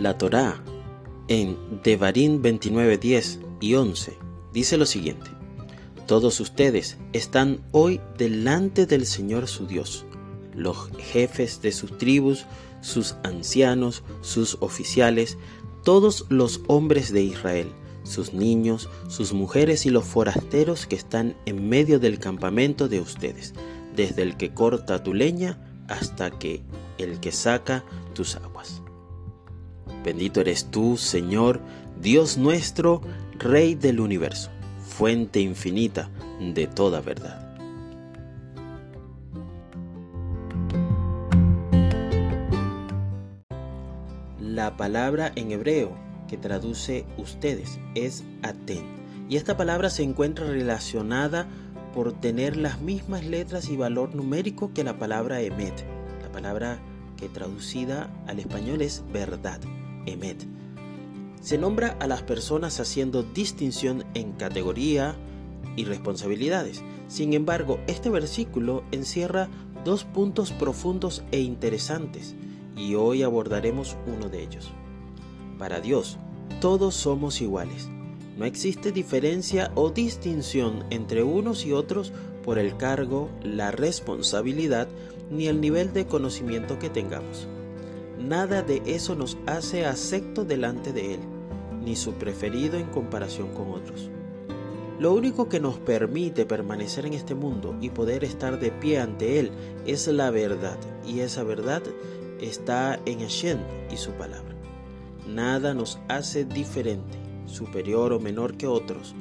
La Torá en Devarim 29, 10 y 11 dice lo siguiente. Todos ustedes están hoy delante del Señor su Dios, los jefes de sus tribus, sus ancianos, sus oficiales, todos los hombres de Israel, sus niños, sus mujeres y los forasteros que están en medio del campamento de ustedes, desde el que corta tu leña hasta que el que saca tus aguas. Bendito eres tú, Señor, Dios nuestro, Rey del universo, fuente infinita de toda verdad. La palabra en hebreo que traduce ustedes es aten, y esta palabra se encuentra relacionada por tener las mismas letras y valor numérico que la palabra emet, la palabra que traducida al español es verdad, emet. Se nombra a las personas haciendo distinción en categoría y responsabilidades. Sin embargo, este versículo encierra dos puntos profundos e interesantes y hoy abordaremos uno de ellos. Para Dios, todos somos iguales. No existe diferencia o distinción entre unos y otros por el cargo, la responsabilidad ni el nivel de conocimiento que tengamos. Nada de eso nos hace acepto delante de Él ni su preferido en comparación con otros. Lo único que nos permite permanecer en este mundo y poder estar de pie ante Él es la verdad, y esa verdad está en Hashem y su palabra. Nada nos hace diferente, superior o menor que otros.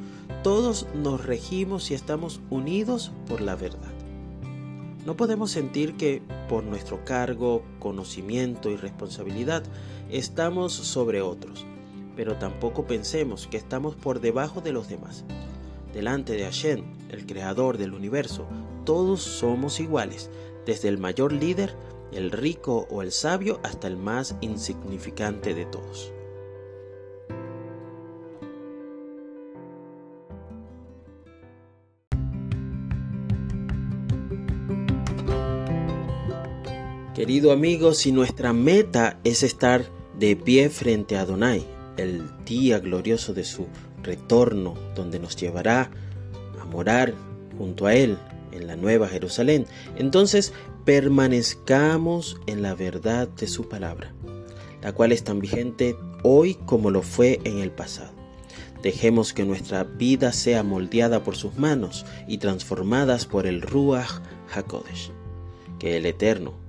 Todos nos regimos y estamos unidos por la verdad. No podemos sentir que por nuestro cargo, conocimiento y responsabilidad estamos sobre otros pero tampoco pensemos que estamos por debajo de los demás. Delante de Hashem, el creador del universo, todos somos iguales, desde el mayor líder, el rico o el sabio, hasta el más insignificante de todos. Querido amigo, si nuestra meta es estar de pie frente a Adonai, el día glorioso de su retorno, donde nos llevará a morar junto a Él en la nueva Jerusalén. Entonces permanezcamos en la verdad de su palabra, la cual es tan vigente hoy como lo fue en el pasado. Dejemos que nuestra vida sea moldeada por sus manos y transformadas por el Ruach HaKodesh. Que el Eterno